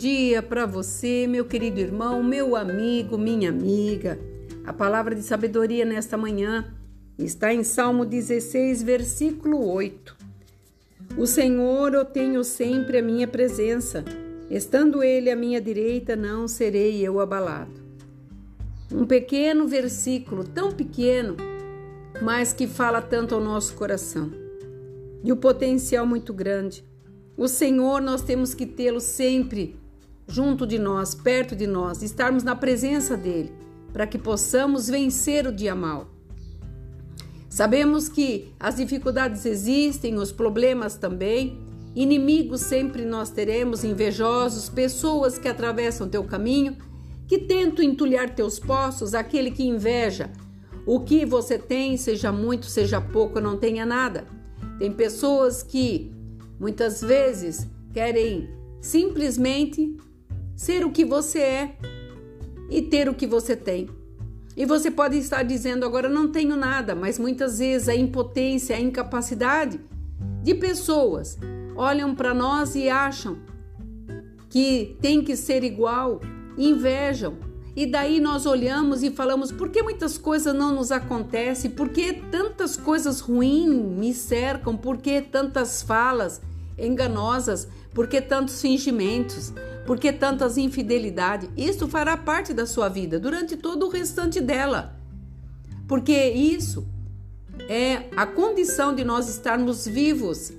dia para você, meu querido irmão, meu amigo, minha amiga. A palavra de sabedoria nesta manhã está em Salmo 16, versículo 8. O Senhor eu tenho sempre a minha presença, estando Ele à minha direita, não serei eu abalado. Um pequeno versículo, tão pequeno, mas que fala tanto ao nosso coração, e o potencial muito grande. O Senhor nós temos que tê-lo sempre junto de nós, perto de nós, estarmos na presença dele, para que possamos vencer o dia mal. Sabemos que as dificuldades existem, os problemas também, inimigos sempre nós teremos, invejosos, pessoas que atravessam teu caminho, que tentam entulhar teus poços, aquele que inveja o que você tem, seja muito, seja pouco, não tenha nada. Tem pessoas que muitas vezes querem simplesmente ser o que você é e ter o que você tem. E você pode estar dizendo agora não tenho nada, mas muitas vezes a impotência, a incapacidade de pessoas olham para nós e acham que tem que ser igual, invejam. E daí nós olhamos e falamos: por que muitas coisas não nos acontecem? Por que tantas coisas ruins me cercam? Por que tantas falas enganosas? Por que tantos fingimentos? Por que tantas infidelidades? Isso fará parte da sua vida durante todo o restante dela. Porque isso é a condição de nós estarmos vivos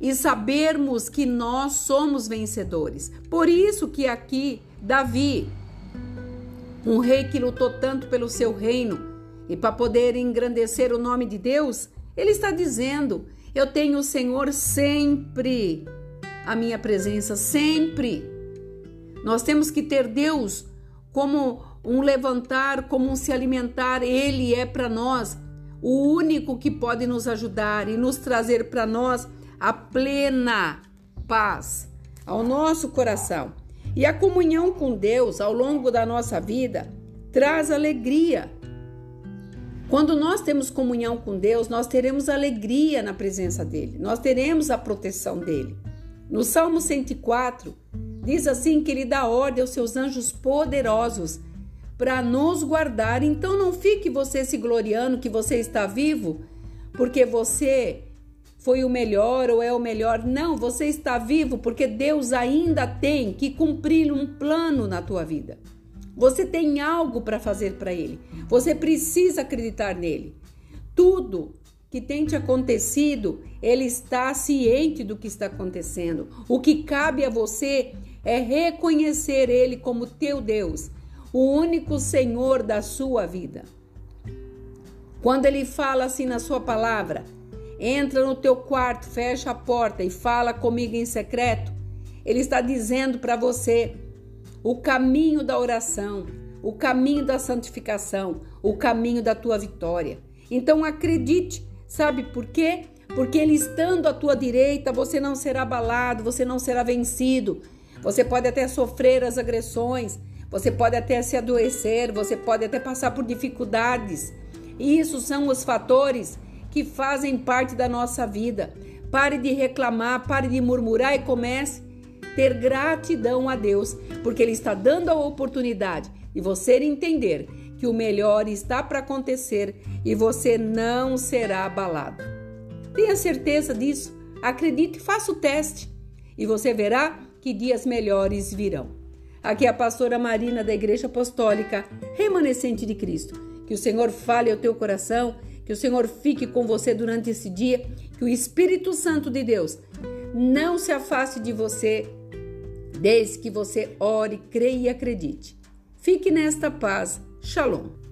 e sabermos que nós somos vencedores. Por isso que aqui Davi, um rei que lutou tanto pelo seu reino e para poder engrandecer o nome de Deus, ele está dizendo: Eu tenho o Senhor sempre, a minha presença sempre. Nós temos que ter Deus como um levantar, como um se alimentar. Ele é para nós o único que pode nos ajudar e nos trazer para nós a plena paz ao nosso coração. E a comunhão com Deus ao longo da nossa vida traz alegria. Quando nós temos comunhão com Deus, nós teremos alegria na presença dele, nós teremos a proteção dele. No Salmo 104, Diz assim que ele dá ordem aos seus anjos poderosos para nos guardar. Então não fique você se gloriando que você está vivo, porque você foi o melhor ou é o melhor. Não, você está vivo porque Deus ainda tem que cumprir um plano na tua vida. Você tem algo para fazer para ele. Você precisa acreditar nele. Tudo que tem te acontecido, ele está ciente do que está acontecendo. O que cabe a você é reconhecer Ele como teu Deus, o único Senhor da sua vida. Quando Ele fala assim na sua palavra, entra no teu quarto, fecha a porta e fala comigo em secreto, Ele está dizendo para você o caminho da oração, o caminho da santificação, o caminho da tua vitória. Então acredite, sabe por quê? Porque Ele estando à tua direita, você não será abalado, você não será vencido, você pode até sofrer as agressões, você pode até se adoecer, você pode até passar por dificuldades. E isso são os fatores que fazem parte da nossa vida. Pare de reclamar, pare de murmurar e comece ter gratidão a Deus, porque Ele está dando a oportunidade de você entender que o melhor está para acontecer e você não será abalado. Tenha certeza disso, acredite, faça o teste e você verá que dias melhores virão. Aqui é a pastora Marina da Igreja Apostólica Remanescente de Cristo. Que o Senhor fale ao teu coração, que o Senhor fique com você durante esse dia, que o Espírito Santo de Deus não se afaste de você, desde que você ore, creia e acredite. Fique nesta paz. Shalom.